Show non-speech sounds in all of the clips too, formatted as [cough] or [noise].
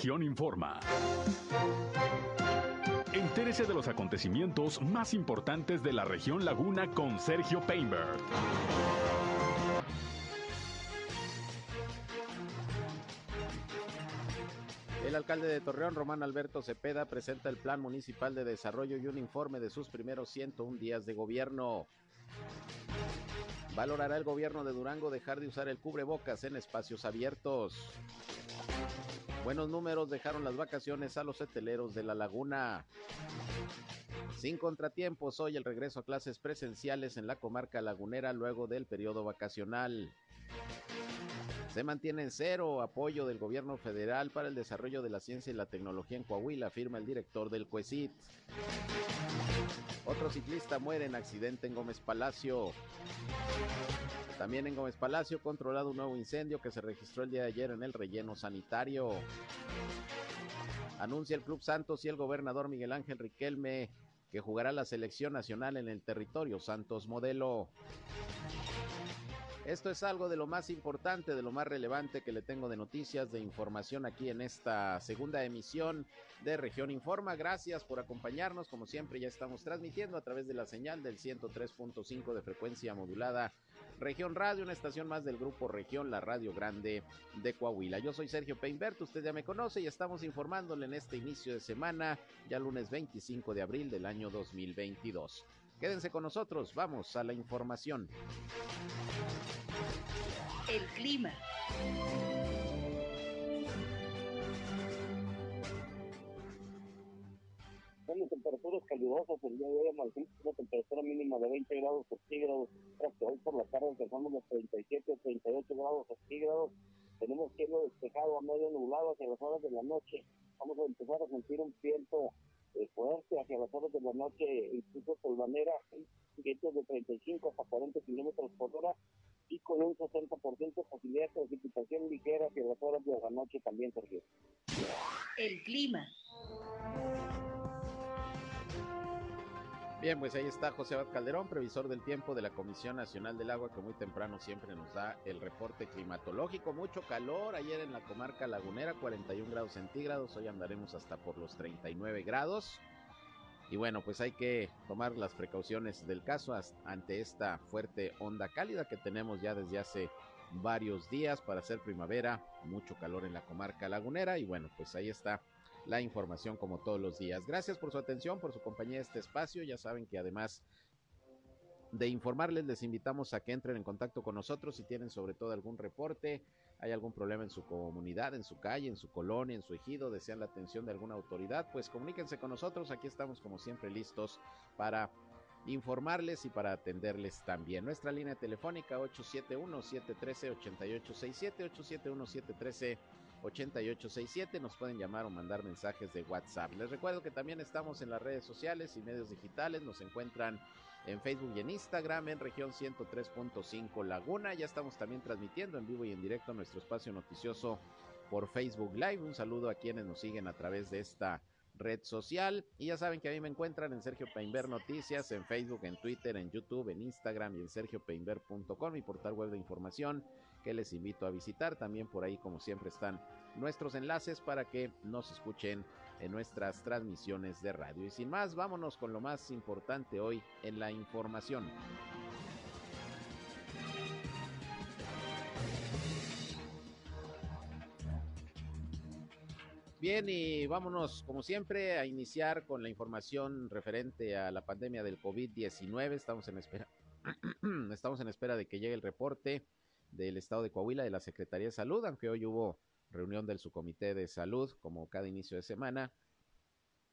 Región Informa. Entérese de los acontecimientos más importantes de la región Laguna con Sergio Painberg. El alcalde de Torreón, Román Alberto Cepeda, presenta el Plan Municipal de Desarrollo y un informe de sus primeros 101 días de gobierno. Valorará el gobierno de Durango dejar de usar el cubrebocas en espacios abiertos. Buenos números dejaron las vacaciones a los hoteleros de la laguna. Sin contratiempos, hoy el regreso a clases presenciales en la comarca lagunera luego del periodo vacacional. Se mantiene en cero apoyo del gobierno federal para el desarrollo de la ciencia y la tecnología en Coahuila, afirma el director del CUECIT. Otro ciclista muere en accidente en Gómez Palacio. También en Gómez Palacio, controlado un nuevo incendio que se registró el día de ayer en el relleno sanitario. Anuncia el Club Santos y el gobernador Miguel Ángel Riquelme que jugará la selección nacional en el territorio Santos Modelo. Esto es algo de lo más importante, de lo más relevante que le tengo de noticias, de información aquí en esta segunda emisión de Región Informa. Gracias por acompañarnos. Como siempre, ya estamos transmitiendo a través de la señal del 103.5 de frecuencia modulada Región Radio, una estación más del grupo Región, la Radio Grande de Coahuila. Yo soy Sergio Peinbert, usted ya me conoce y estamos informándole en este inicio de semana, ya lunes 25 de abril del año 2022. Quédense con nosotros, vamos a la información. El clima. Tenemos temperaturas calurosas el día de hoy, amanecimos una temperatura mínima de 20 grados centígrados, hoy por la tarde alcanzamos los 37 o 38 grados centígrados, tenemos cielo despejado a medio nublado hacia las horas de la noche, vamos a empezar a sentir un viento eh, fuerte hacia las horas de la noche, incluso por manera, vientos de 35 hasta 40 kilómetros por hora, y con un 60% de posibilidad de precipitación ligera hacia las horas de la noche también, Sergio. El clima. Bien, pues ahí está José Abad Calderón, previsor del tiempo de la Comisión Nacional del Agua, que muy temprano siempre nos da el reporte climatológico. Mucho calor ayer en la comarca lagunera, 41 grados centígrados. Hoy andaremos hasta por los 39 grados. Y bueno, pues hay que tomar las precauciones del caso ante esta fuerte onda cálida que tenemos ya desde hace varios días para hacer primavera, mucho calor en la comarca lagunera y bueno, pues ahí está la información como todos los días. Gracias por su atención, por su compañía en este espacio. Ya saben que además de informarles, les invitamos a que entren en contacto con nosotros si tienen sobre todo algún reporte, hay algún problema en su comunidad, en su calle, en su colonia, en su ejido, desean la atención de alguna autoridad, pues comuníquense con nosotros, aquí estamos como siempre listos para informarles y para atenderles también. Nuestra línea telefónica 871-713-8867, 871-713 8867. Nos pueden llamar o mandar mensajes de WhatsApp. Les recuerdo que también estamos en las redes sociales y medios digitales. Nos encuentran en Facebook y en Instagram en región 103.5 Laguna. Ya estamos también transmitiendo en vivo y en directo nuestro espacio noticioso por Facebook Live. Un saludo a quienes nos siguen a través de esta red social. Y ya saben que a mí me encuentran en Sergio Peinber Noticias, en Facebook, en Twitter, en YouTube, en Instagram y en sergiopeinber.com, mi portal web de información que les invito a visitar. También por ahí, como siempre, están nuestros enlaces para que nos escuchen en nuestras transmisiones de radio. Y sin más, vámonos con lo más importante hoy en la información. Bien, y vámonos, como siempre, a iniciar con la información referente a la pandemia del COVID-19. Estamos en espera, [clears throat] estamos en espera de que llegue el reporte del Estado de Coahuila de la Secretaría de Salud, aunque hoy hubo reunión del subcomité de salud, como cada inicio de semana,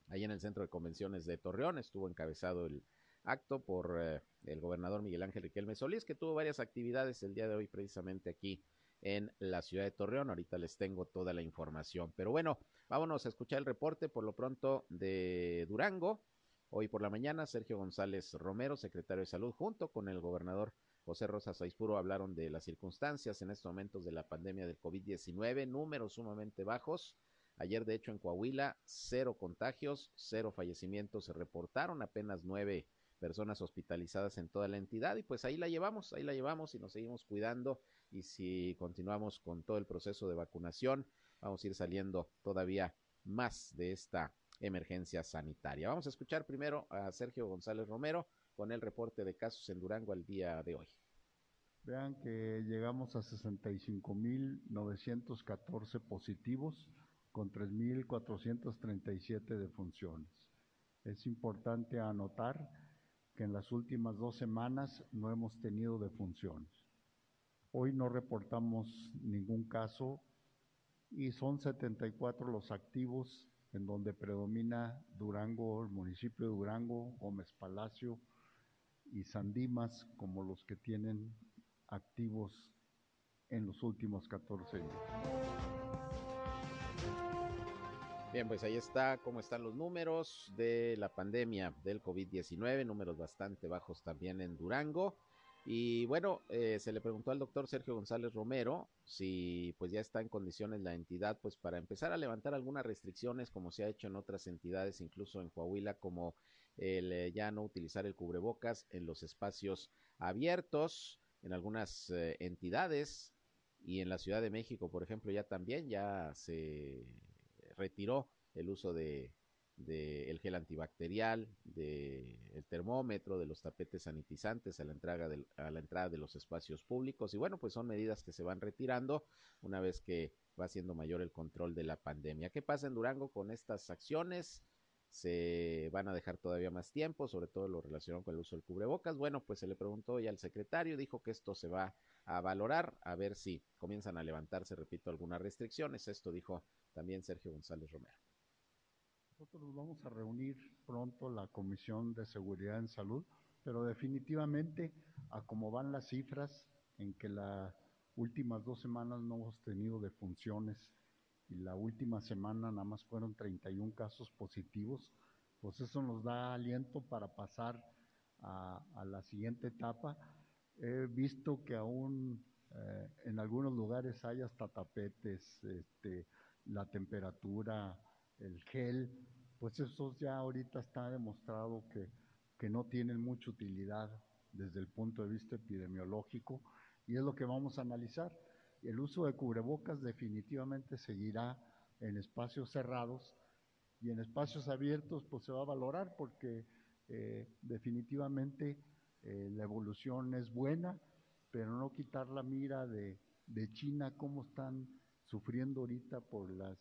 ahí en el Centro de Convenciones de Torreón. Estuvo encabezado el acto por eh, el gobernador Miguel Ángel Riquelme Solís, que tuvo varias actividades el día de hoy precisamente aquí en la ciudad de Torreón. Ahorita les tengo toda la información. Pero bueno, vámonos a escuchar el reporte por lo pronto de Durango. Hoy por la mañana, Sergio González Romero, secretario de Salud, junto con el gobernador José Rosa Saispuro hablaron de las circunstancias en estos momentos de la pandemia del COVID-19, números sumamente bajos. Ayer, de hecho, en Coahuila, cero contagios, cero fallecimientos se reportaron, apenas nueve personas hospitalizadas en toda la entidad y pues ahí la llevamos, ahí la llevamos y nos seguimos cuidando y si continuamos con todo el proceso de vacunación vamos a ir saliendo todavía más de esta emergencia sanitaria. Vamos a escuchar primero a Sergio González Romero con el reporte de casos en Durango al día de hoy. Vean que llegamos a 65.914 positivos con 3.437 defunciones. Es importante anotar que en las últimas dos semanas no hemos tenido defunciones. Hoy no reportamos ningún caso y son 74 los activos en donde predomina Durango, el municipio de Durango, Gómez Palacio y Sandimas como los que tienen activos en los últimos 14 días. Bien, pues ahí está cómo están los números de la pandemia del COVID-19, números bastante bajos también en Durango. Y bueno, eh, se le preguntó al doctor Sergio González Romero si pues ya está en condiciones la entidad pues para empezar a levantar algunas restricciones como se ha hecho en otras entidades, incluso en Coahuila, como el eh, ya no utilizar el cubrebocas en los espacios abiertos, en algunas eh, entidades y en la Ciudad de México, por ejemplo, ya también ya se retiró el uso de del gel antibacterial, del termómetro, de los tapetes sanitizantes a la, entrada de, a la entrada de los espacios públicos. Y bueno, pues son medidas que se van retirando una vez que va siendo mayor el control de la pandemia. ¿Qué pasa en Durango con estas acciones? Se van a dejar todavía más tiempo, sobre todo lo relacionado con el uso del cubrebocas. Bueno, pues se le preguntó ya al secretario, dijo que esto se va a valorar, a ver si comienzan a levantarse, repito, algunas restricciones. Esto dijo también Sergio González Romero. Nosotros vamos a reunir pronto la Comisión de Seguridad en Salud, pero definitivamente a cómo van las cifras en que las últimas dos semanas no hemos tenido defunciones y la última semana nada más fueron 31 casos positivos, pues eso nos da aliento para pasar a, a la siguiente etapa. He visto que aún eh, en algunos lugares hay hasta tapetes, este, la temperatura, el gel, pues eso ya ahorita está demostrado que, que no tienen mucha utilidad desde el punto de vista epidemiológico y es lo que vamos a analizar. El uso de cubrebocas definitivamente seguirá en espacios cerrados y en espacios abiertos pues se va a valorar porque eh, definitivamente eh, la evolución es buena, pero no quitar la mira de, China, cómo están sufriendo ahorita por las,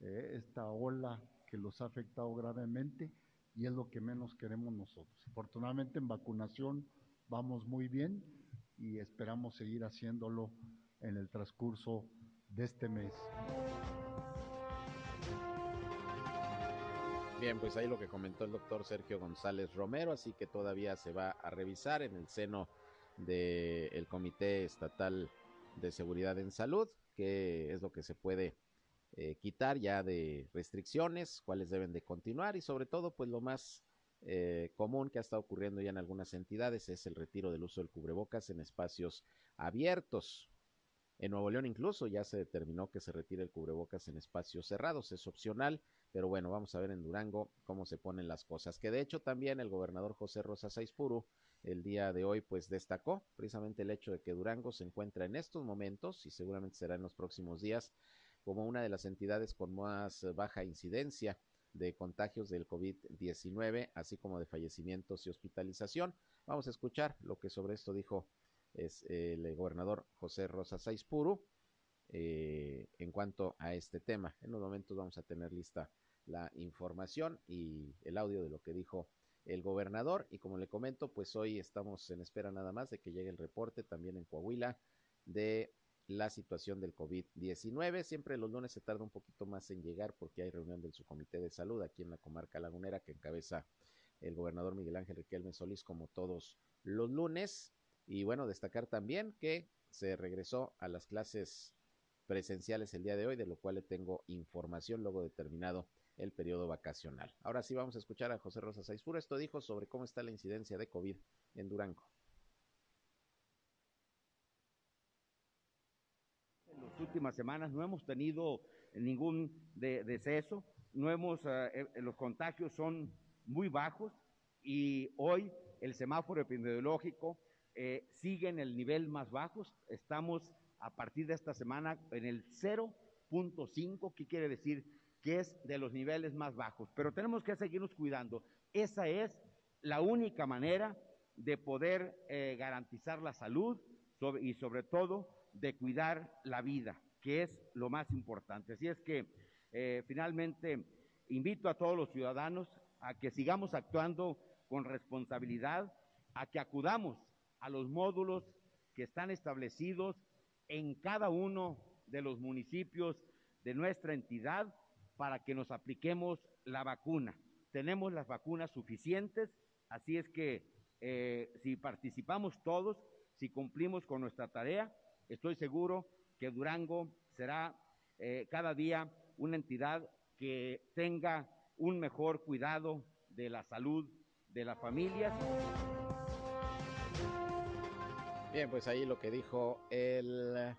eh, esta ola que los ha afectado gravemente y es lo que menos queremos nosotros. Afortunadamente en vacunación vamos muy bien y esperamos seguir haciéndolo en el transcurso de este mes. Bien, pues ahí lo que comentó el doctor Sergio González Romero, así que todavía se va a revisar en el seno del Comité Estatal de Seguridad en Salud, qué es lo que se puede eh, quitar ya de restricciones, cuáles deben de continuar y sobre todo pues lo más eh, común que ha estado ocurriendo ya en algunas entidades es el retiro del uso del cubrebocas en espacios abiertos. En Nuevo León incluso ya se determinó que se retire el cubrebocas en espacios cerrados, es opcional, pero bueno, vamos a ver en Durango cómo se ponen las cosas. Que de hecho también el gobernador José Rosa Saizpuru el día de hoy pues destacó precisamente el hecho de que Durango se encuentra en estos momentos y seguramente será en los próximos días como una de las entidades con más baja incidencia de contagios del COVID-19, así como de fallecimientos y hospitalización. Vamos a escuchar lo que sobre esto dijo es el gobernador José Rosa Saizpuru eh, en cuanto a este tema. En unos momentos vamos a tener lista la información y el audio de lo que dijo el gobernador y como le comento, pues hoy estamos en espera nada más de que llegue el reporte también en Coahuila de la situación del COVID-19. Siempre los lunes se tarda un poquito más en llegar porque hay reunión del subcomité de salud aquí en la comarca lagunera que encabeza el gobernador Miguel Ángel Riquelme Solís como todos los lunes. Y bueno, destacar también que se regresó a las clases presenciales el día de hoy, de lo cual le tengo información luego de terminado el periodo vacacional. Ahora sí vamos a escuchar a José Rosa Saizpuro. Esto dijo sobre cómo está la incidencia de COVID en Durango. últimas semanas no hemos tenido ningún de, deceso, no hemos, uh, los contagios son muy bajos y hoy el semáforo epidemiológico eh, sigue en el nivel más bajo, estamos a partir de esta semana en el 0 4.5, ¿qué quiere decir? Que es de los niveles más bajos. Pero tenemos que seguirnos cuidando. Esa es la única manera de poder eh, garantizar la salud sobre, y sobre todo de cuidar la vida, que es lo más importante. Así es que eh, finalmente invito a todos los ciudadanos a que sigamos actuando con responsabilidad, a que acudamos a los módulos que están establecidos en cada uno de los municipios de nuestra entidad para que nos apliquemos la vacuna. Tenemos las vacunas suficientes, así es que eh, si participamos todos, si cumplimos con nuestra tarea, estoy seguro que Durango será eh, cada día una entidad que tenga un mejor cuidado de la salud de las familias. Bien, pues ahí lo que dijo el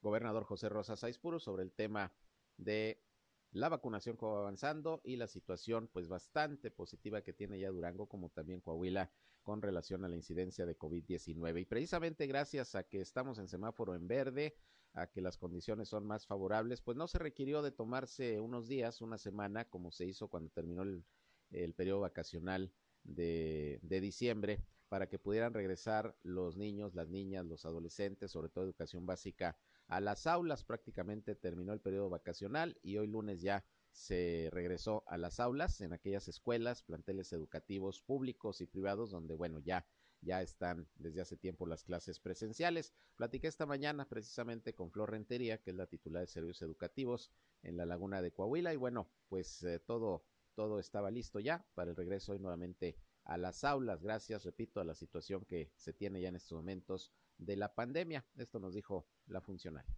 gobernador José Rosa Saispuro sobre el tema de la vacunación como avanzando y la situación pues bastante positiva que tiene ya Durango como también Coahuila con relación a la incidencia de COVID-19 y precisamente gracias a que estamos en semáforo en verde, a que las condiciones son más favorables, pues no se requirió de tomarse unos días, una semana como se hizo cuando terminó el, el periodo vacacional de diciembre para que pudieran regresar los niños, las niñas, los adolescentes, sobre todo educación básica, a las aulas. Prácticamente terminó el periodo vacacional y hoy lunes ya se regresó a las aulas en aquellas escuelas, planteles educativos públicos y privados donde, bueno, ya ya están desde hace tiempo las clases presenciales. Platiqué esta mañana precisamente con Flor Rentería, que es la titular de servicios educativos en la laguna de Coahuila, y bueno, pues eh, todo, todo estaba listo ya para el regreso hoy nuevamente a las aulas, gracias, repito, a la situación que se tiene ya en estos momentos de la pandemia. Esto nos dijo la funcionaria.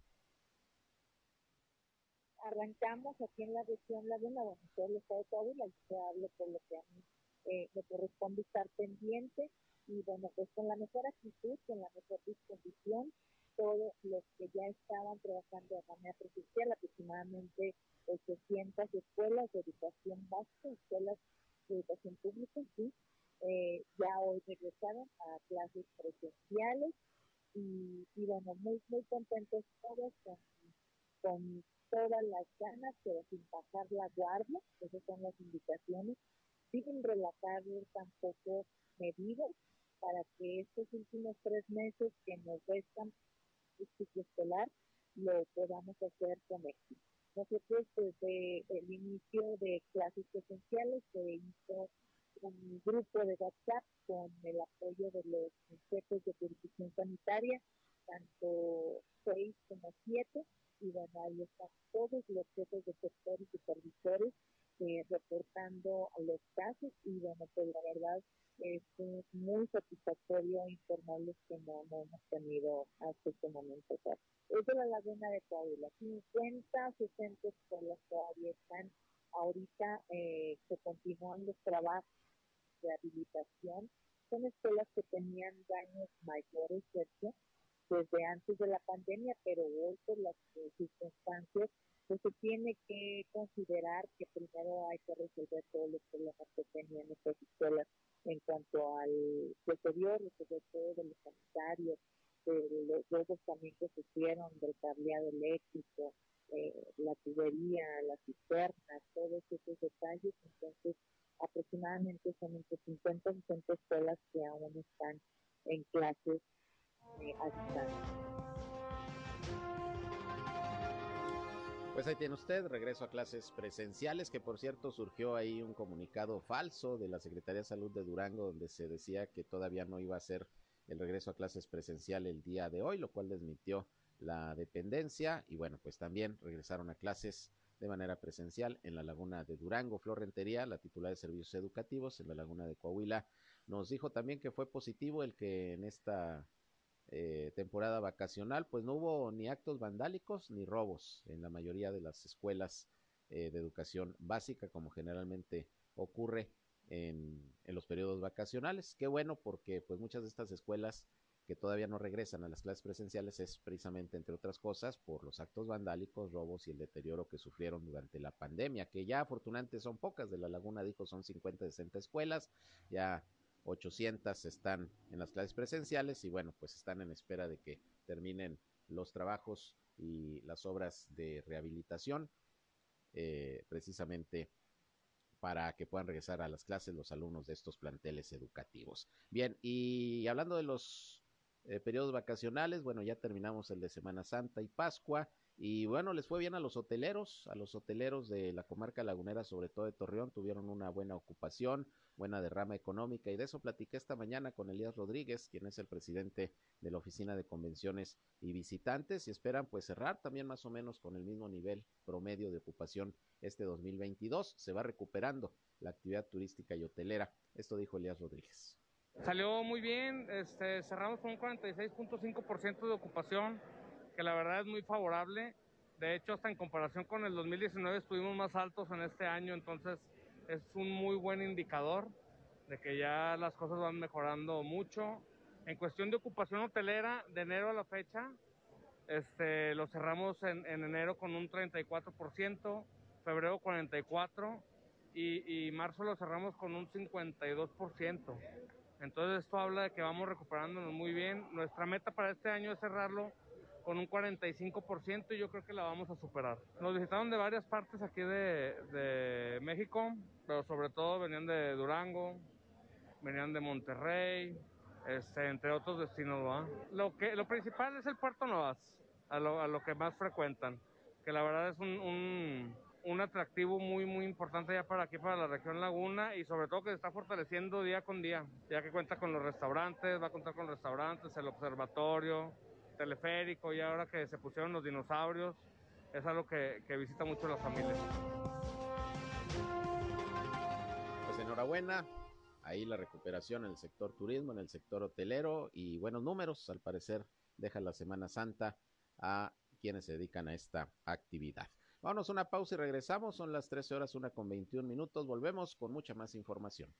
Arrancamos aquí en la región Laguna, bueno, todo el estado de Coahuila, y se hablo por lo que a mí eh, me corresponde estar pendiente, y bueno, pues con la mejor actitud, con la mejor disposición, todos los que ya estaban trabajando de manera presencial, aproximadamente 800 escuelas de educación básica, escuelas de educación pública, sí, eh, ya hoy regresaron a clases presenciales y, y bueno, muy, muy contentos todos con, todas las ganas, pero sin bajar la guardia, esas son las indicaciones, sin relatar tampoco medidas para que estos últimos tres meses que nos restan el ciclo escolar lo podamos hacer con éxito. Nosotros desde el inicio de clases presenciales se hizo un grupo de WhatsApp con el apoyo de los jefes de jurisdicción sanitaria, tanto seis como siete, y bueno, ahí están todos los jefes de sector y supervisores eh, reportando los casos y bueno, pues la verdad es muy satisfactorio informarles que no, no hemos tenido hasta este momento. es de la laguna de Coahuila, 50, 60 escuelas todavía están ahorita, eh, se continúan los trabajos de habilitación. Son escuelas que tenían daños mayores, ¿cierto? Desde antes de la pandemia, pero hoy por las circunstancias, pues se tiene que considerar que primero hay que resolver todos los problemas que tenían estas escuelas en cuanto al deterioro, sobre todo de los sanitarios, de los juegos también que sufrieron del cableado eléctrico, eh, la tubería, las cisternas, todos esos detalles. Entonces, aproximadamente son entre 50 y 60 escuelas que aún están en clases eh. Pues ahí tiene usted, regreso a clases presenciales, que por cierto surgió ahí un comunicado falso de la Secretaría de Salud de Durango donde se decía que todavía no iba a ser el regreso a clases presencial el día de hoy, lo cual desmitió la dependencia y bueno, pues también regresaron a clases de manera presencial en la laguna de Durango. Flor Rentería, la titular de servicios educativos en la laguna de Coahuila, nos dijo también que fue positivo el que en esta eh, temporada vacacional, pues no hubo ni actos vandálicos ni robos en la mayoría de las escuelas eh, de educación básica, como generalmente ocurre en, en, los periodos vacacionales. Qué bueno, porque pues muchas de estas escuelas que todavía no regresan a las clases presenciales es precisamente, entre otras cosas, por los actos vandálicos, robos y el deterioro que sufrieron durante la pandemia, que ya afortunadamente son pocas, de la Laguna dijo son 50, 60 escuelas, ya 800 están en las clases presenciales y bueno, pues están en espera de que terminen los trabajos y las obras de rehabilitación, eh, precisamente para que puedan regresar a las clases los alumnos de estos planteles educativos. Bien, y hablando de los eh, periodos vacacionales, bueno, ya terminamos el de Semana Santa y Pascua. Y bueno, les fue bien a los hoteleros, a los hoteleros de la comarca lagunera, sobre todo de Torreón, tuvieron una buena ocupación, buena derrama económica y de eso platiqué esta mañana con Elías Rodríguez, quien es el presidente de la Oficina de Convenciones y Visitantes y esperan pues cerrar también más o menos con el mismo nivel promedio de ocupación este 2022. Se va recuperando la actividad turística y hotelera. Esto dijo Elías Rodríguez. Salió muy bien, este, cerramos con un 46.5% de ocupación que la verdad es muy favorable. De hecho, hasta en comparación con el 2019 estuvimos más altos en este año, entonces es un muy buen indicador de que ya las cosas van mejorando mucho. En cuestión de ocupación hotelera, de enero a la fecha, este, lo cerramos en, en enero con un 34%, febrero 44% y, y marzo lo cerramos con un 52%. Entonces esto habla de que vamos recuperándonos muy bien. Nuestra meta para este año es cerrarlo con un 45% y yo creo que la vamos a superar. Nos visitaron de varias partes aquí de, de México, pero sobre todo venían de Durango, venían de Monterrey, este, entre otros destinos. Lo, que, lo principal es el Puerto Novas, a lo, a lo que más frecuentan, que la verdad es un, un, un atractivo muy, muy importante ya para aquí, para la región Laguna, y sobre todo que se está fortaleciendo día con día, ya que cuenta con los restaurantes, va a contar con restaurantes, el observatorio, teleférico y ahora que se pusieron los dinosaurios, es algo que, que visita mucho las familias. Pues enhorabuena, ahí la recuperación en el sector turismo, en el sector hotelero y buenos números, al parecer deja la Semana Santa a quienes se dedican a esta actividad. Vámonos a una pausa y regresamos, son las 13 horas, una con 21 minutos, volvemos con mucha más información.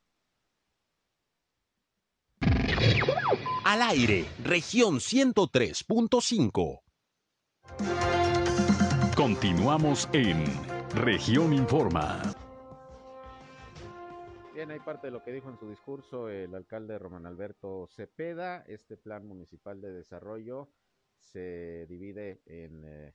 Al aire, región 103.5. Continuamos en región informa. Bien, hay parte de lo que dijo en su discurso el alcalde Román Alberto Cepeda. Este plan municipal de desarrollo se divide en eh,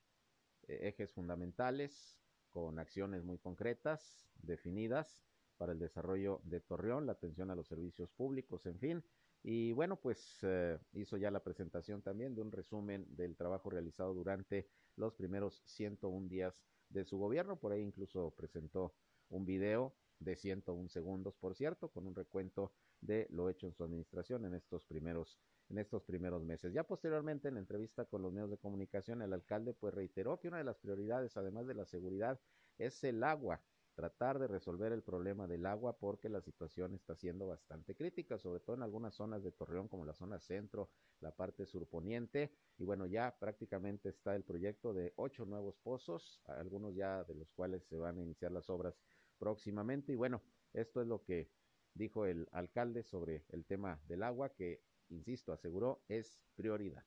ejes fundamentales con acciones muy concretas, definidas para el desarrollo de Torreón, la atención a los servicios públicos, en fin. Y bueno, pues eh, hizo ya la presentación también de un resumen del trabajo realizado durante los primeros 101 días de su gobierno. Por ahí incluso presentó un video de 101 segundos, por cierto, con un recuento de lo hecho en su administración en estos primeros en estos primeros meses. Ya posteriormente en entrevista con los medios de comunicación el alcalde pues reiteró que una de las prioridades además de la seguridad es el agua, tratar de resolver el problema del agua porque la situación está siendo bastante crítica, sobre todo en algunas zonas de Torreón como la zona centro, la parte surponiente y bueno, ya prácticamente está el proyecto de ocho nuevos pozos, algunos ya de los cuales se van a iniciar las obras próximamente y bueno, esto es lo que dijo el alcalde sobre el tema del agua que insisto, aseguró, es prioridad.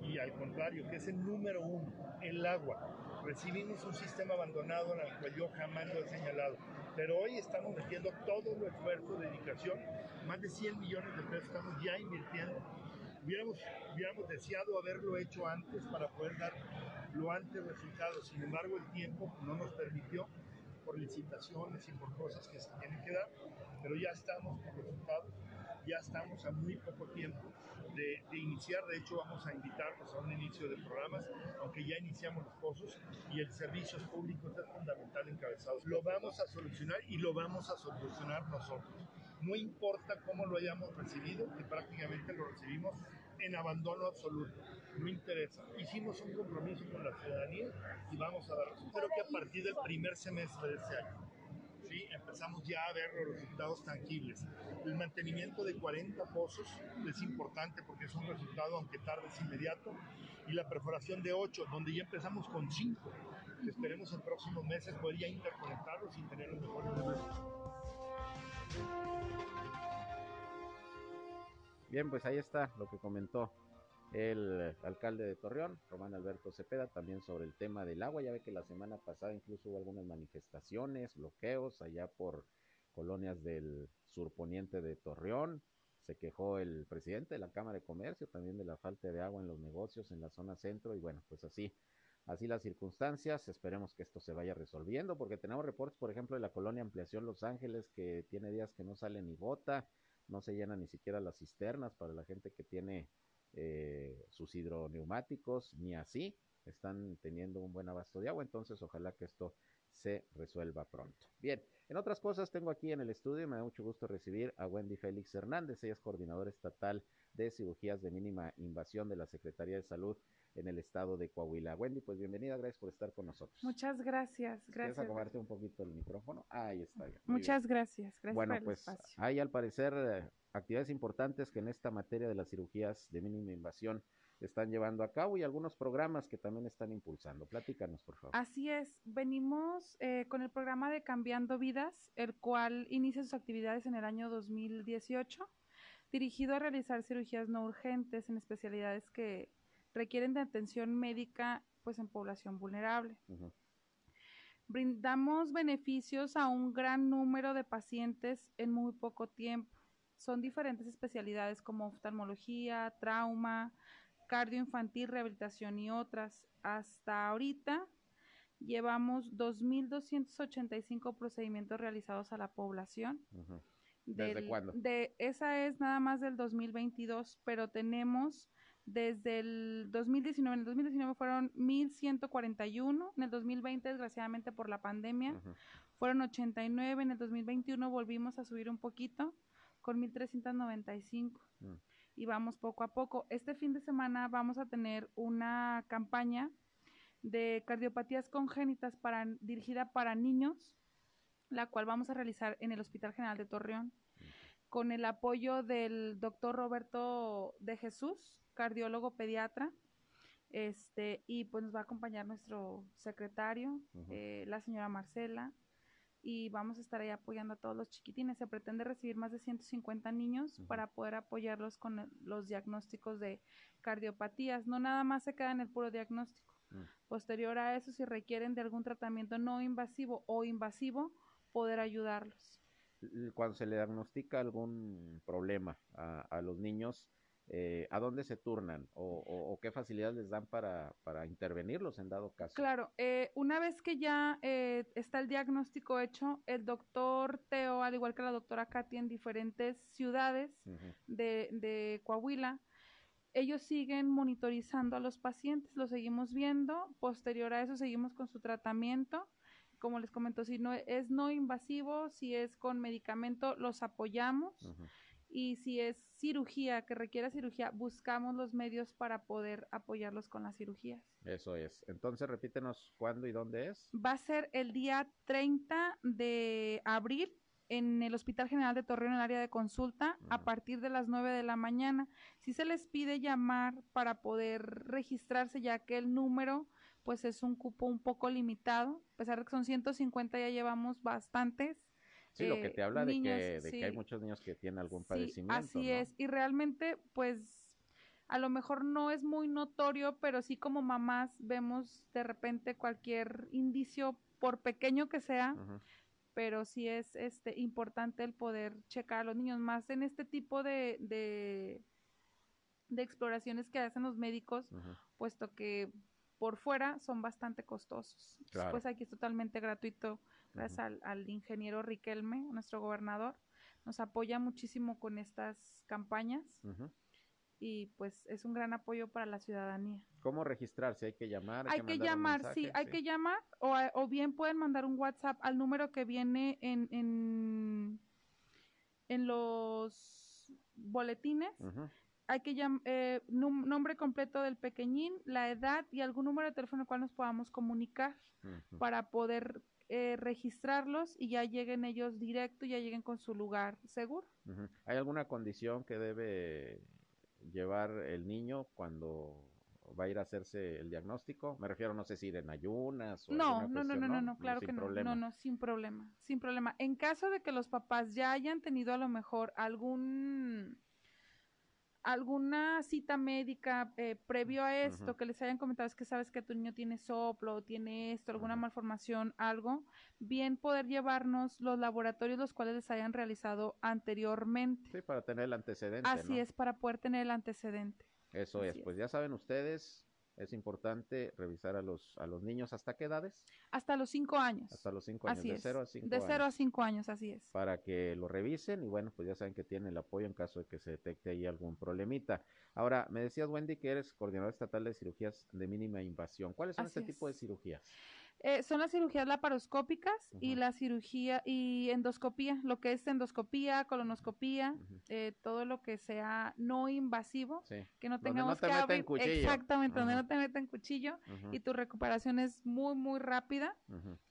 Y al contrario, que es el número uno, el agua. Recibimos un sistema abandonado en el cual yo jamás lo he señalado, pero hoy estamos metiendo todo el esfuerzo, dedicación, más de 100 millones de pesos estamos ya invirtiendo. Hubiéramos, hubiéramos deseado haberlo hecho antes para poder dar lo antes resultados, sin embargo el tiempo no nos permitió por licitaciones y por cosas que se tienen que dar, pero ya estamos con resultados ya estamos a muy poco tiempo de, de, iniciar. De hecho, vamos a invitarlos a un inicio de programas, aunque ya iniciamos los pozos y el servicios públicos es fundamental encabezado. Lo vamos a solucionar y lo vamos a solucionar nosotros. No importa cómo lo hayamos recibido, que prácticamente lo recibimos en abandono absoluto. No interesa. Hicimos un compromiso con la ciudadanía y vamos a dar. Creo que a partir del primer semestre de este año empezamos ya a ver los resultados tangibles. El mantenimiento de 40 pozos es importante porque es un resultado, aunque tarde, es inmediato. Y la perforación de 8, donde ya empezamos con 5. Esperemos en próximos meses poder ya interconectarlos y tener un mejor nivel. Bien, pues ahí está lo que comentó el alcalde de Torreón, Román Alberto Cepeda, también sobre el tema del agua. Ya ve que la semana pasada incluso hubo algunas manifestaciones, bloqueos allá por colonias del surponiente de Torreón. se quejó el presidente de la Cámara de Comercio también de la falta de agua en los negocios en la zona centro y bueno, pues así, así las circunstancias. Esperemos que esto se vaya resolviendo porque tenemos reportes, por ejemplo, de la colonia Ampliación Los Ángeles que tiene días que no sale ni gota, no se llenan ni siquiera las cisternas para la gente que tiene eh, sus hidroneumáticos, ni así están teniendo un buen abasto de agua, entonces ojalá que esto se resuelva pronto. Bien, en otras cosas tengo aquí en el estudio, me da mucho gusto recibir a Wendy Félix Hernández, ella es coordinadora estatal de cirugías de mínima invasión de la Secretaría de Salud en el estado de Coahuila. Wendy, pues bienvenida, gracias por estar con nosotros. Muchas gracias, gracias. ¿Quieres acomodarte un poquito el micrófono? Ahí está. Bien. Muchas gracias, gracias bueno, por el pues espacio. hay al parecer eh, actividades importantes que en esta materia de las cirugías de mínima invasión están llevando a cabo y algunos programas que también están impulsando. Platícanos, por favor. Así es, venimos eh, con el programa de Cambiando Vidas, el cual inicia sus actividades en el año 2018, dirigido a realizar cirugías no urgentes en especialidades que requieren de atención médica pues en población vulnerable. Brindamos beneficios a un gran número de pacientes en muy poco tiempo. Son diferentes especialidades como oftalmología, trauma, cardio infantil, rehabilitación y otras. Hasta ahorita llevamos 2.285 procedimientos realizados a la población. Ujú. ¿Desde Del- cuándo? De, esa es nada más del 2022, pero tenemos desde el 2019. En el 2019 fueron 1.141. En el 2020, desgraciadamente por la pandemia, Ujú. fueron 89. En el 2021 volvimos a subir un poquito con 1.395 Mm. y vamos poco a poco. Este fin de semana vamos a tener una campaña de cardiopatías congénitas para, dirigida para niños, la cual vamos a realizar en el Hospital General de Torreón, con el apoyo del doctor Roberto de Jesús, cardiólogo pediatra, este, y pues nos va a acompañar nuestro secretario, eh, la señora Marcela, y vamos a estar ahí apoyando a todos los chiquitines. Se pretende recibir más de 150 niños para poder apoyarlos con el- los diagnósticos de cardiopatías. No nada más se queda en el puro diagnóstico. Mm. Posterior a eso, si requieren de algún tratamiento no invasivo o invasivo, poder ayudarlos. Cuando se le diagnostica algún problema a, a los niños, eh, ¿a dónde se turnan o, o- o qué facilidades les dan para, para intervenirlos en dado caso? Claro, eh, una vez que ya eh, está el diagnóstico hecho, el doctor Teo, al igual que la doctora Katy en diferentes ciudades de, de Coahuila, ellos siguen monitorizando a los pacientes, los seguimos viendo, posterior a eso seguimos con su tratamiento. Como les comento, si no es no invasivo, si es con medicamento, los apoyamos y si es cirugía, que requiera cirugía, buscamos los medios para poder apoyarlos con las cirugías. Eso es. Entonces, repítenos cuándo y dónde es. Va a ser el día 30 de abril en el Hospital General de Torreón, en el área de consulta, a partir de las 9 de la mañana. Si se les pide llamar para poder registrarse, ya que el número pues es un cupo un poco limitado, a pesar de que son 150, ya llevamos bastantes. Sí, lo que eh, te habla de, que, de que hay muchos niños que tienen algún Sí, padecimiento. así ¿no? es. Y realmente, pues, a lo mejor no es muy notorio, pero sí como mamás vemos de repente cualquier indicio, por pequeño que sea, pero sí es este importante el poder checar a los niños, más en este tipo de, de, de exploraciones que hacen los médicos, puesto que por fuera son bastante costosos. Claro. Pues aquí es totalmente gratuito, gracias al, al ingeniero Riquelme, nuestro gobernador. Nos apoya muchísimo con estas campañas y pues es un gran apoyo para la ciudadanía. ¿Cómo registrarse? ¿Hay que llamar? Hay que llamar, sí, hay que llamar o, bien pueden mandar un WhatsApp al número que viene en, en, en los boletines. Hay que llamar nombre completo del pequeñín, la edad y algún número de teléfono al cual nos podamos comunicar para poder eh, registrarlos y ya lleguen ellos directo, ya lleguen con su lugar seguro. ¿Hay alguna condición que debe llevar el niño cuando va a ir a hacerse el diagnóstico? Me refiero, no sé si ir en ayunas o No, no, no, no, no, no, claro Sin que no, problema. no, no, sin problema, sin problema. En caso de que los papás ya hayan tenido a lo mejor algún alguna cita médica eh, previo a esto que les hayan comentado es que sabes que tu niño tiene soplo, tiene esto, alguna malformación, algo, bien poder llevarnos los laboratorios los cuales les hayan realizado anteriormente. Sí, para tener el antecedente. Así ¿no? es, para poder tener el antecedente. Eso así es. es. Pues ya saben ustedes, es importante revisar a los, a los niños. ¿Hasta qué edades? Hasta los cinco años. Hasta los cinco años. Así de cero a cinco De cero a cinco años, así es. Para que lo revisen y bueno, pues ya saben que tienen el apoyo en caso de que se detecte ahí algún problemita. Ahora, me decías, Wendy, que eres coordinadora estatal de cirugías de mínima invasión. ¿Cuáles son Así este tipo de cirugías? Eh, son las cirugías laparoscópicas y la cirugía y endoscopía, lo que es endoscopía, colonoscopía, eh, todo lo que sea no invasivo, Sí. que no Donde no tengamos te que abrir, cuchillo. exactamente, donde no te meten cuchillo y tu recuperación es muy muy rápida.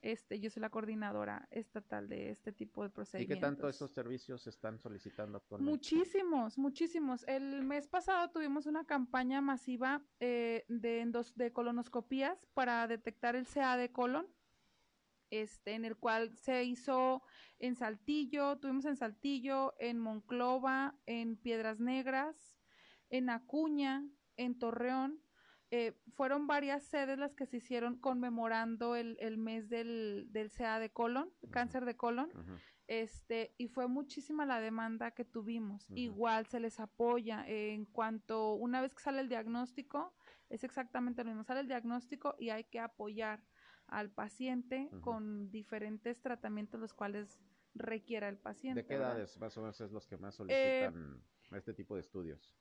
Este, yo soy la coordinadora estatal de este tipo de ¿Y procedimientos. qué tanto esos servicios se están solicitando actualmente? Muchísimos, muchísimos. El mes pasado tuvimos una campaña masiva eh, de, endos- de colonoscopías para detectar el CA de colon, este, en el cual se hizo en Saltillo, tuvimos en Saltillo, en Monclova, en Piedras Negras, en Acuña, en Torreón. Eh, fueron varias sedes las que se hicieron conmemorando el, el mes del, del CA de colon, cáncer de colon este y fue muchísima la demanda que tuvimos. Igual se les apoya. En cuanto una vez que sale el diagnóstico es exactamente lo mismo sale el diagnóstico y hay que apoyar al paciente con diferentes tratamientos los cuales requiera el paciente ¿De qué ¿verdad? edades más o menos es los que Eh, más solicitan este tipo de estudios?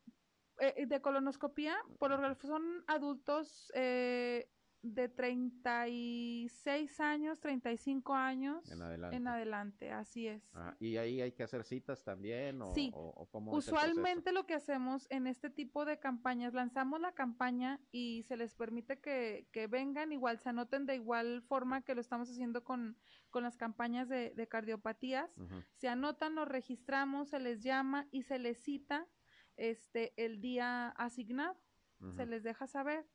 Eh, de colonoscopía por lo general son adultos eh, de 36 años 35 años En adelante. en adelante así es Ah, ¿Y ahí hay que hacer citas también? ¿O, Sí. o- cómo? Usualmente lo que hacemos en este tipo de campañas, lanzamos la campaña y se les permite que, que vengan, igual se anoten de igual forma que lo estamos haciendo con, con las campañas de, de cardiopatías. Se anotan, los registramos, se les llama y se les cita este el día asignado. Se les deja saber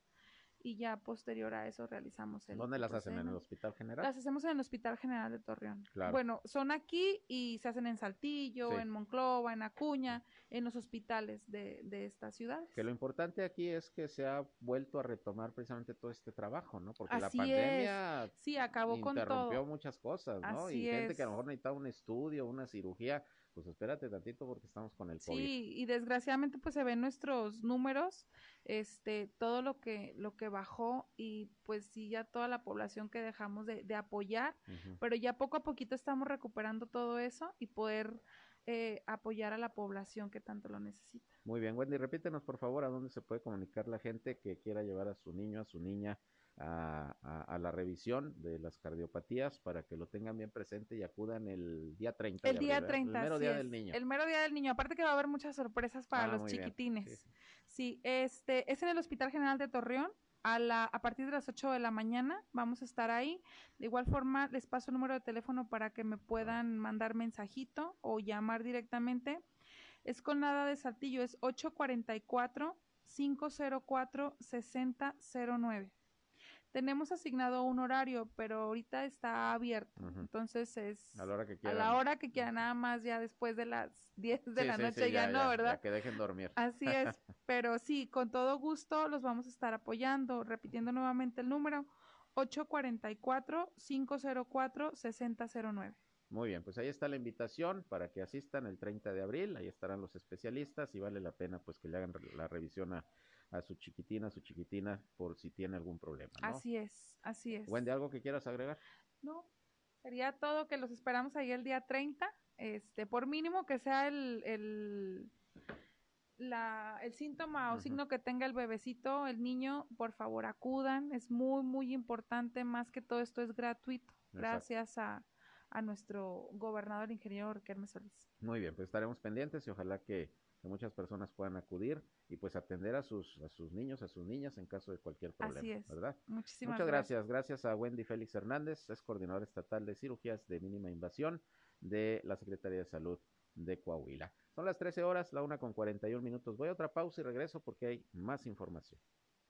y ya posterior a eso realizamos el ¿Dónde las hacen? ¿En el. Hospital General? Las hacemos en el Hospital General de Torreón. Claro. Bueno, son aquí y se hacen en Saltillo, Sí. en Monclova, en Acuña, en los hospitales de, de estas ciudades. Que lo importante aquí es que se ha vuelto a retomar precisamente todo este trabajo, ¿no? Porque la pandemia es. Sí, acabó con interrumpió todo. muchas cosas, ¿no? Así y gente que a lo mejor necesitaba un estudio, una cirugía, pues espérate tantito porque estamos con el COVID. Sí, y desgraciadamente pues se ven nuestros números, este, todo lo que, lo que bajó y pues sí ya toda la población que dejamos de, de apoyar, pero ya poco a poquito estamos recuperando todo eso y poder eh, apoyar a la población que tanto lo necesita. Muy bien, Wendy, repítenos por favor a dónde se puede comunicar la gente que quiera llevar a su niño, a su niña a, a- a la revisión de las cardiopatías para que lo tengan bien presente y acudan el día 30. El día abril, ¿verdad? 30, El mero día es. del niño. El mero día del niño. Aparte que va a haber muchas sorpresas para Ah, los bien, chiquitines. sí. Sí. este es en el Hospital General de Torreón. A, la, a partir de las 8 de la mañana vamos a estar ahí. De igual forma, les paso el número de teléfono para que me puedan mandar mensajito o llamar directamente. Es con nada de Saltillo, es 844-504-6009. Tenemos asignado un horario, pero ahorita está abierto. Entonces es A la hora que a quieran. la hora que quieran, nada más ya después de las [laughs] 10 de Sí, la sí, noche sí, ya, no, ¿verdad? Ya que dejen dormir. Así es, [laughs] pero sí, con todo gusto los vamos a estar apoyando. Repitiendo nuevamente el número, 844-504-6009. Muy bien, pues ahí está la invitación para que asistan el 30 de abril, ahí estarán los especialistas y vale la pena pues que le hagan la revisión a, a su chiquitina, a su chiquitina por si tiene algún problema, ¿no? Así es, así es. Wendy, ¿algo que quieras agregar? No, sería todo que los esperamos ahí el día 30, este, por mínimo que sea el, el, la, el síntoma o signo que tenga el bebecito, el niño, por favor acudan, es muy, muy importante, más que todo esto es gratuito, gracias a, a nuestro gobernador ingeniero Riquelme Solís. Muy bien, pues estaremos pendientes y ojalá que, que muchas personas puedan acudir y pues atender a sus, a sus niños, a sus niñas en caso de cualquier problema, Así es. ¿verdad? Muchísimas Muchas gracias. gracias, a Wendy Félix Hernández, es coordinadora estatal de cirugías de mínima invasión de la Secretaría de Salud de Coahuila. Son las 13 horas, la una con 41 minutos. Voy a otra pausa y regreso porque hay más información.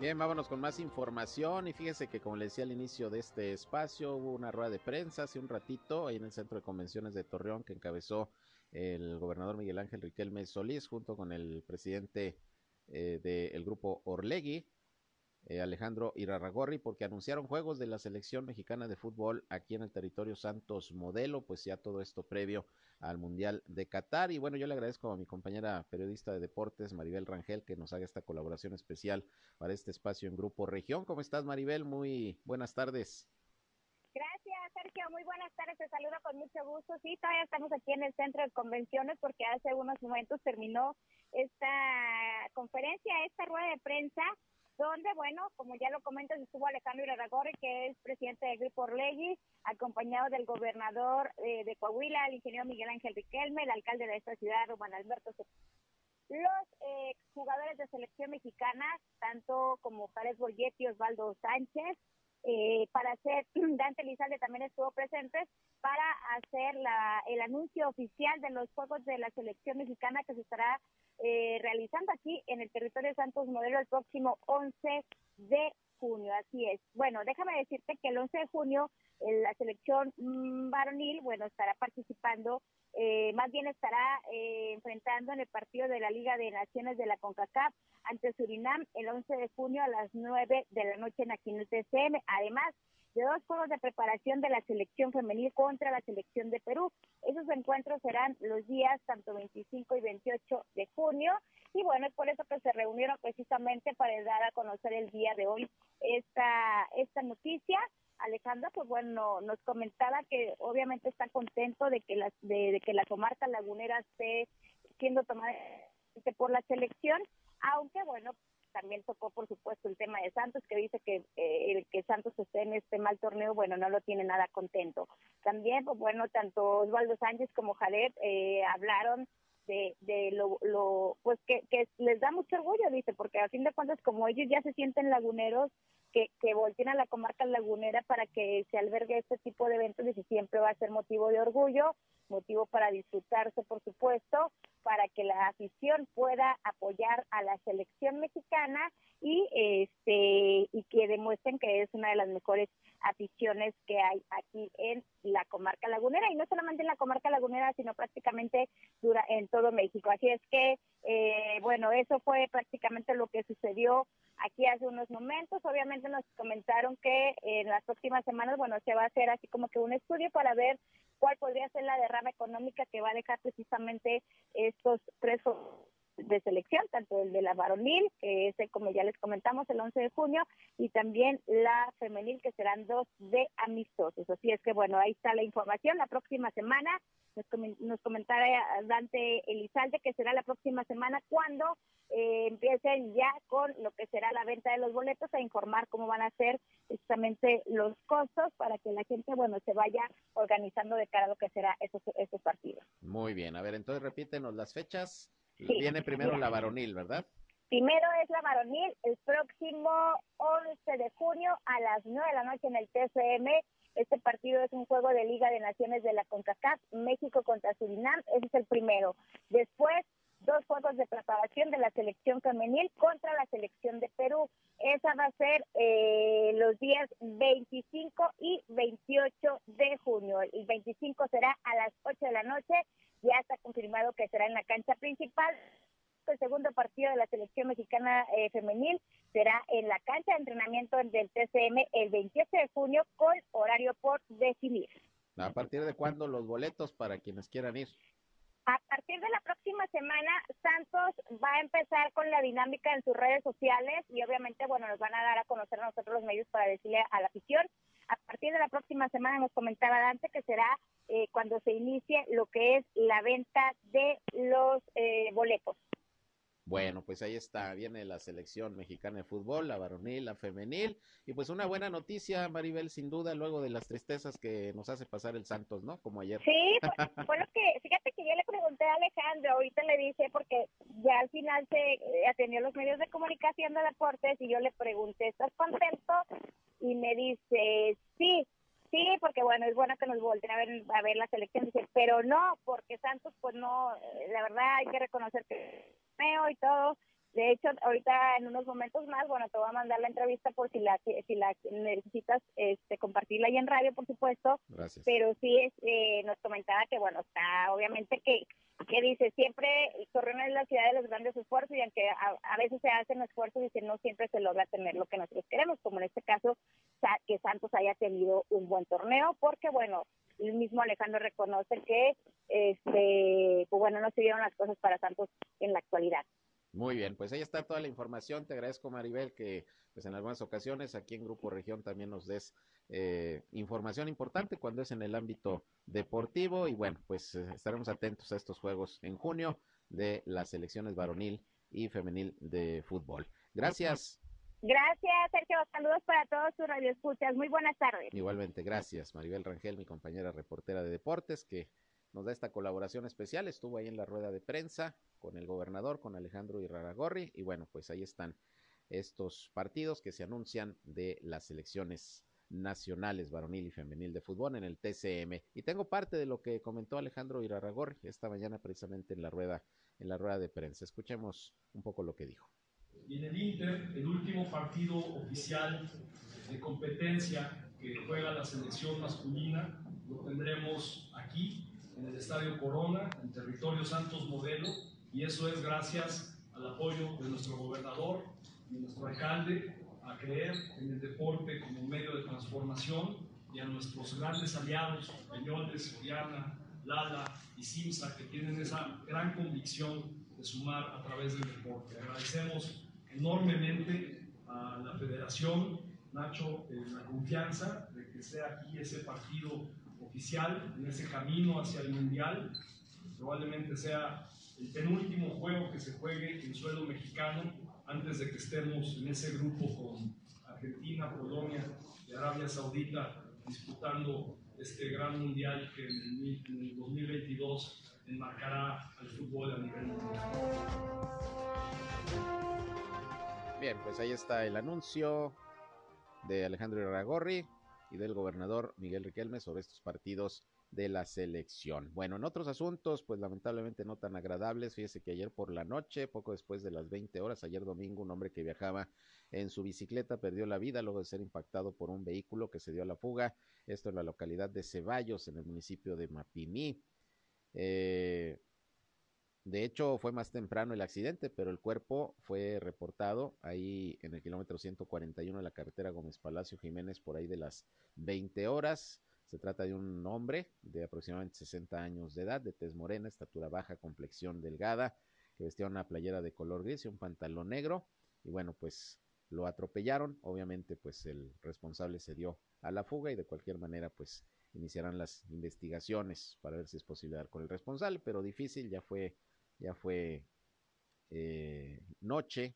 Bien, vámonos con más información. Y fíjese que como le decía al inicio de este espacio, hubo una rueda de prensa hace un ratito ahí en el Centro de Convenciones de Torreón que encabezó el gobernador Miguel Ángel Riquelme Solís junto con el presidente eh, del grupo Orlegui, eh, Alejandro Irarragorri, porque anunciaron juegos de la selección mexicana de fútbol aquí en el territorio Santos Modelo, pues ya todo esto previo al Mundial de Qatar. Y bueno, yo le agradezco a mi compañera periodista de deportes, Maribel Rangel, que nos haga esta colaboración especial para este espacio en Grupo Región. ¿Cómo estás, Maribel? Muy buenas tardes. Gracias, Sergio. Muy buenas tardes. Te saludo con mucho gusto. Sí, todavía estamos aquí en el centro de convenciones porque hace unos momentos terminó esta conferencia, esta rueda de prensa donde, bueno, como ya lo comentas, estuvo Alejandro Iraragorri, que es presidente del Grupo Orlegui, acompañado del gobernador eh, de Coahuila, el ingeniero Miguel Ángel Riquelme, el alcalde de esta ciudad, Román Alberto los eh, jugadores de selección mexicana, tanto como Párez Borgetti y Osvaldo Sánchez, eh, para hacer, [clears throat] Dante Lizalde también estuvo presente para hacer la, el anuncio oficial de los Juegos de la Selección Mexicana que se estará eh, realizando aquí en el territorio de Santos Modelo el próximo 11 de junio, así es. Bueno, déjame decirte que el 11 de junio la selección mm, varonil, bueno, estará participando, eh, más bien estará eh, enfrentando en el partido de la Liga de Naciones de la CONCACAF ante Surinam el 11 de junio a las 9 de la noche en el TCM. Además, de dos juegos de preparación de la selección femenil contra la selección de Perú. Esos encuentros serán los días tanto 25 y 28 de junio y bueno, es por eso que se reunieron precisamente para dar a conocer el día de hoy esta, esta noticia. Alejandra, pues bueno, nos comentaba que obviamente está contento de que, la, de que la comarca lagunera esté siendo tomada por la selección, aunque bueno, también tocó, por supuesto, el tema de Santos, que dice que eh, el que Santos esté en este mal torneo, bueno, no lo tiene nada contento. También, pues bueno, tanto Osvaldo Sánchez como Jared eh, hablaron de, de lo, lo, pues que, que les da mucho orgullo, dice, porque a fin de cuentas, como ellos ya se sienten laguneros, que, que volteen a la comarca lagunera para que se albergue este tipo de eventos, dice, siempre va a ser motivo de orgullo, motivo para disfrutarse, por supuesto, para que la afición pueda apoyar a la selección mexicana y este y que demuestren que es una de las mejores aficiones que hay aquí en la comarca lagunera. Y no solamente en la comarca lagunera sino prácticamente dura en todo México. Así es que eh, bueno eso fue prácticamente lo que sucedió aquí hace unos momentos. Obviamente nos comentaron que en las próximas semanas bueno se va a hacer así como que un estudio para ver cuál podría ser la derrama económica que va a dejar precisamente estos tres de selección, tanto el de la varonil, que es, como ya les comentamos, el 11 de junio, y también la femenil, que serán dos de amistosos. Así es que, bueno, ahí está la información. La próxima semana nos, comentará Dante Elizalde, que será la próxima semana cuando eh, empiecen ya con lo que será la venta de los boletos, a informar cómo van a ser precisamente los costos para que la gente, bueno, se vaya organizando de cara a lo que será esos, esos partidos. Muy bien, a ver, entonces repítenos las fechas. Viene primero la varonil, ¿verdad? Primero es la varonil, el próximo 11 de junio a las 9 de la noche en el TCM. Este partido es un juego de Liga de Naciones de la CONCACAF, México contra Surinam, ese es el primero. Después, dos juegos de preparación de la selección femenil contra la selección de Perú. Esa va a ser eh, los días 25 y 28 de junio. El 25 será a las 8 de la noche ya está confirmado que será en la cancha principal. El segundo partido de la selección mexicana eh, femenil será en la cancha de entrenamiento del TCM el 28 de junio con horario por definir. ¿A partir de cuándo los boletos para quienes quieran ir? A partir de la próxima semana, Santos va a empezar con la dinámica en sus redes sociales y obviamente, bueno, nos van a dar a conocer a nosotros los medios para decirle a la afición. A partir de la próxima semana nos comentaba Dante que será eh, cuando se inicie lo que es la venta de los eh, boletos. Bueno, pues ahí está, viene la selección mexicana de fútbol, la varonil, la femenil, y pues una buena noticia, Maribel, sin duda, luego de las tristezas que nos hace pasar el Santos, ¿no? Como ayer. Sí, pues, [laughs] fue lo que, fíjate que yo le pregunté a Alejandro, ahorita le dije, porque ya al final se eh, atendió los medios de comunicación de deportes y yo le pregunté, ¿estás contento? Y me dice, sí, sí, porque bueno, es bueno que nos volteen a ver, a ver la selección, dice, pero no, porque Santos, pues no, eh, la verdad hay que reconocer que meo y todo. De hecho, ahorita en unos momentos más, bueno, te voy a mandar la entrevista por si la si la necesitas este, compartirla ahí en radio, por supuesto. Gracias. Pero sí es, eh, nos comentaba que, bueno, está obviamente que que dice siempre Torreón es la ciudad de los grandes esfuerzos y aunque a, a veces se hacen esfuerzos dice no siempre se logra tener lo que nosotros queremos como en este caso que Santos haya tenido un buen torneo porque bueno el mismo Alejandro reconoce que este pues bueno no se dieron las cosas para Santos en la actualidad Muy bien, pues ahí está toda la información. Te agradezco, Maribel, que pues en algunas ocasiones aquí en Grupo Región también nos des eh, información importante cuando es en el ámbito deportivo. Y bueno, pues eh, estaremos atentos a estos juegos en junio de las selecciones varonil y femenil de fútbol. Gracias. Gracias Sergio saludos para todos sus radioescuchas muy buenas tardes Igualmente, gracias. Maribel Rangel, mi compañera reportera de deportes, que nos da esta colaboración especial. Estuvo ahí en la rueda de prensa con el gobernador, con Alejandro Iraragorri. Y bueno, pues ahí están estos partidos que se anuncian de las selecciones nacionales varonil y femenil de fútbol en el TCM. Y tengo parte de lo que comentó Alejandro Iraragorri esta mañana precisamente en la rueda, en la rueda de prensa. Escuchemos un poco lo que dijo. Y en el Inter, el último partido oficial de competencia que juega la selección masculina, lo tendremos aquí, en el Estadio Corona, en territorio Santos Modelo, y eso es gracias al apoyo de nuestro gobernador y nuestro alcalde a creer en el deporte como medio de transformación y a nuestros grandes aliados, Peñoles, Soriana, Lala y Simsa, que tienen esa gran convicción de sumar a través del deporte. Agradecemos enormemente a la federación, Nacho, eh, la confianza de que sea aquí ese partido oficial en ese camino hacia el Mundial. Probablemente sea el penúltimo juego que se juegue en suelo mexicano antes de que estemos en ese grupo con Argentina, Polonia y Arabia Saudita disputando este gran mundial que en el, mil- en el 2022 enmarcará al fútbol a nivel. Bien, pues ahí está el anuncio de Alejandro Iraragorri y del gobernador Miguel Riquelme sobre estos partidos de la selección. Bueno, en otros asuntos, pues lamentablemente no tan agradables, fíjese que ayer por la noche, poco después de las 20 horas, ayer domingo, un hombre que viajaba en su bicicleta perdió la vida luego de ser impactado por un vehículo que se dio a la fuga, esto en la localidad de Ceballos, en el municipio de Mapimí. Eh, de hecho, fue más temprano el accidente, pero el cuerpo fue reportado ahí en el kilómetro 141 de la carretera Gómez Palacio Jiménez por ahí de las 20 horas. Se trata de un hombre de aproximadamente 60 años de edad, de tez morena, estatura baja, complexión delgada, que vestía una playera de color gris y un pantalón negro. Y bueno, pues lo atropellaron. Obviamente, pues el responsable se dio a la fuga y de cualquier manera, pues iniciarán las investigaciones para ver si es posible dar con el responsable, pero difícil, ya fue, ya fue eh, noche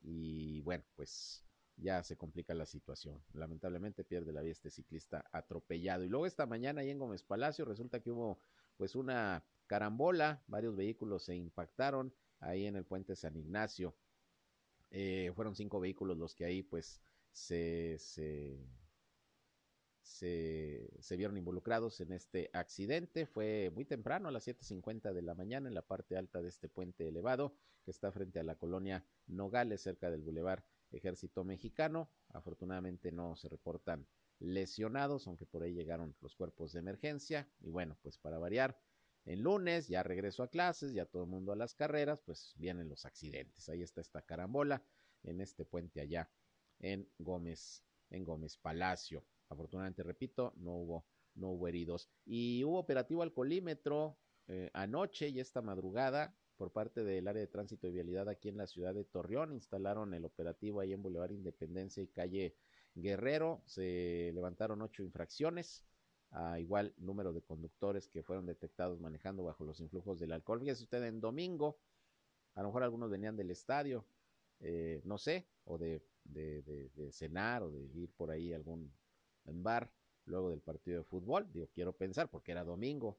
y bueno, pues ya se complica la situación. Lamentablemente pierde la vida este ciclista atropellado. Y luego esta mañana ahí en Gómez Palacio resulta que hubo pues una carambola, varios vehículos se impactaron ahí en el puente San Ignacio. Eh, fueron cinco vehículos los que ahí pues se, se, se, vieron involucrados en este accidente. Fue muy temprano, a las 7.50 de la mañana, en la parte alta de este puente elevado que está frente a la colonia Nogales, cerca del Boulevard Ejército Mexicano. Afortunadamente no se reportan lesionados, aunque por ahí llegaron los cuerpos de emergencia. Y bueno, pues para variar, en lunes ya regreso a clases, ya todo el mundo a las carreras, pues vienen los accidentes. Ahí está esta carambola en este puente allá en Gómez, en Gómez Palacio. Afortunadamente, repito, no hubo, no hubo heridos. Y hubo operativo alcoholímetro eh, anoche y esta madrugada por parte del área de tránsito y vialidad aquí en la ciudad de Torreón. Instalaron el operativo ahí en Boulevard Independencia y calle Guerrero. Se levantaron ocho infracciones a igual número de conductores que fueron detectados manejando bajo los influjos del alcohol. Fíjese usted, en domingo, a lo mejor algunos venían del estadio, eh, no sé, o de, de, cenar o de ir por ahí algún bar luego del partido de fútbol. Digo, quiero pensar porque era domingo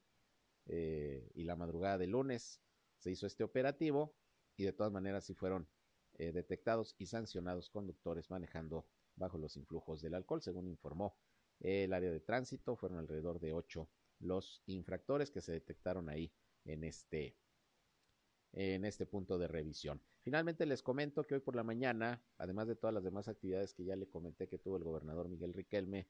eh, y la madrugada de lunes se hizo este operativo y de todas maneras sí fueron eh, detectados y sancionados conductores manejando bajo los influjos del alcohol, según informó el área de tránsito. Fueron alrededor de ocho los infractores que se detectaron ahí en este, en este punto de revisión. Finalmente les comento que hoy por la mañana, además de todas las demás actividades que ya le comenté que tuvo el gobernador Miguel Riquelme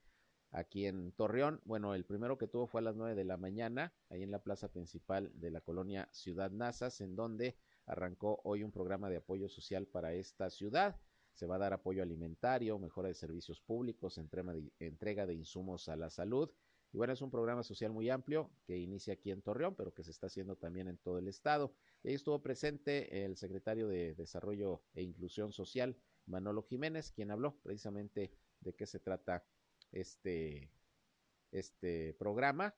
aquí en Torreón, bueno, el primero que tuvo fue a las nueve de la mañana, ahí en la plaza principal de la colonia Ciudad Nazas, en donde arrancó hoy un programa de apoyo social para esta ciudad. Se va a dar apoyo alimentario, mejora de servicios públicos, entrega de insumos a la salud y bueno, es un programa social muy amplio que inicia aquí en Torreón, pero que se está haciendo también en todo el estado. Ahí estuvo presente el secretario de Desarrollo e Inclusión Social, Manolo Jiménez, quien habló precisamente de qué se trata este, este programa,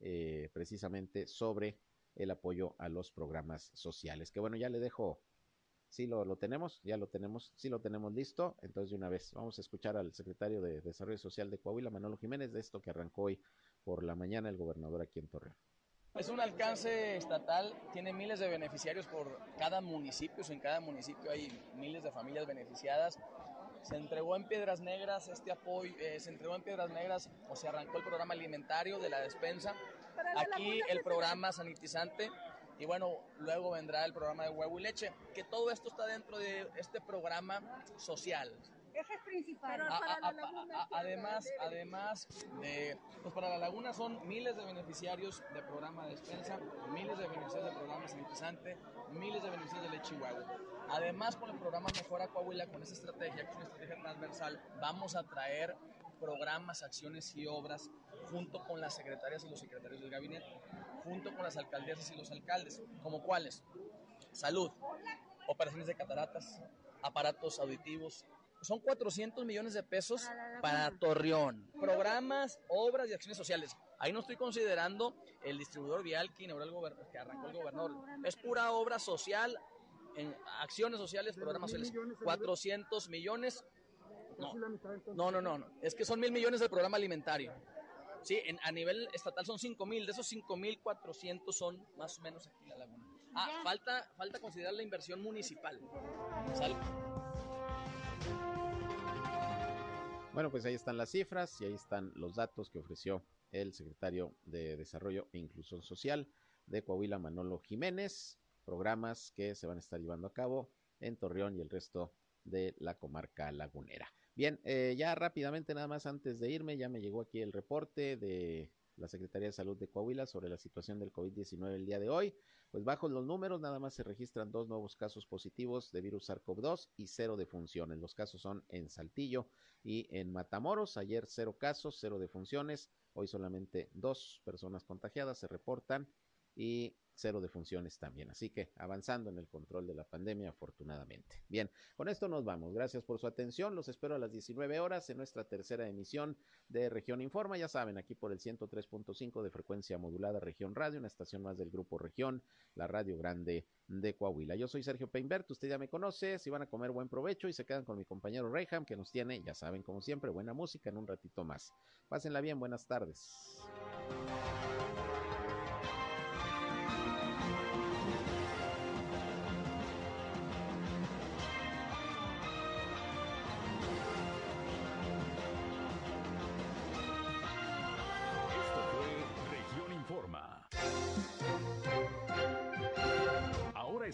eh, precisamente sobre el apoyo a los programas sociales. Que bueno, ya le dejo Sí, lo, lo tenemos, ya lo tenemos, sí lo tenemos listo. Entonces, de una vez, vamos a escuchar al secretario de Desarrollo Social de Coahuila, Manolo Jiménez, de esto que arrancó hoy por la mañana el gobernador aquí en Torreón. Es un alcance estatal, tiene miles de beneficiarios por cada municipio, en cada municipio hay miles de familias beneficiadas. Se entregó en Piedras Negras este apoyo, eh, se entregó en Piedras Negras o se arrancó el programa alimentario de la despensa. Aquí el programa sanitizante y bueno, luego vendrá el programa de huevo y leche, que todo esto está dentro de este programa social. Ejes principales. además, además de, pues para la laguna son miles de beneficiarios de programa de despensa, miles de beneficiarios de programa sanitizante, miles de beneficiarios de leche. Además, con el programa Mejora Coahuila, con esta estrategia, que es una estrategia transversal, vamos a traer programas, acciones y obras junto con las secretarias y los secretarios del gabinete junto con las alcaldesas y los alcaldes, como cuáles, salud, operaciones de cataratas, aparatos auditivos. Son 400 millones de pesos para Torreón. Programas, obras y acciones sociales. Ahí no estoy considerando el distribuidor vial que, inauguró el que arrancó el gobernador. Es pura obra social, en acciones sociales, programas sociales. 400 millones. No, no, no, no. Es que son mil millones del programa alimentario. Sí, en, a nivel estatal son 5 mil, de esos 5 mil 400 son más o menos aquí en la laguna. Ah, falta, falta considerar la inversión municipal. Bueno, pues ahí están las cifras y ahí están los datos que ofreció el secretario de Desarrollo e Inclusión Social de Coahuila, Manolo Jiménez, programas que se van a estar llevando a cabo en Torreón y el resto de la comarca lagunera. Bien, eh, ya rápidamente, nada más antes de irme, ya me llegó aquí el reporte de la Secretaría de Salud de Coahuila sobre la situación del COVID-19 el día de hoy. Pues bajo los números, nada más se registran dos nuevos casos positivos de virus SARS-CoV-2 y cero defunciones. Los casos son en Saltillo y en Matamoros. Ayer cero casos, cero defunciones. Hoy solamente dos personas contagiadas se reportan y cero de funciones también. Así que avanzando en el control de la pandemia, afortunadamente. Bien, con esto nos vamos. Gracias por su atención. Los espero a las 19 horas en nuestra tercera emisión de Región Informa. Ya saben, aquí por el 103.5 de frecuencia modulada Región Radio, una estación más del Grupo Región, la Radio Grande de Coahuila. Yo soy Sergio Peinbert, usted ya me conoce. Si van a comer, buen provecho y se quedan con mi compañero Reyham, que nos tiene, ya saben, como siempre, buena música en un ratito más. Pásenla bien, buenas tardes.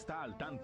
Está al tanto.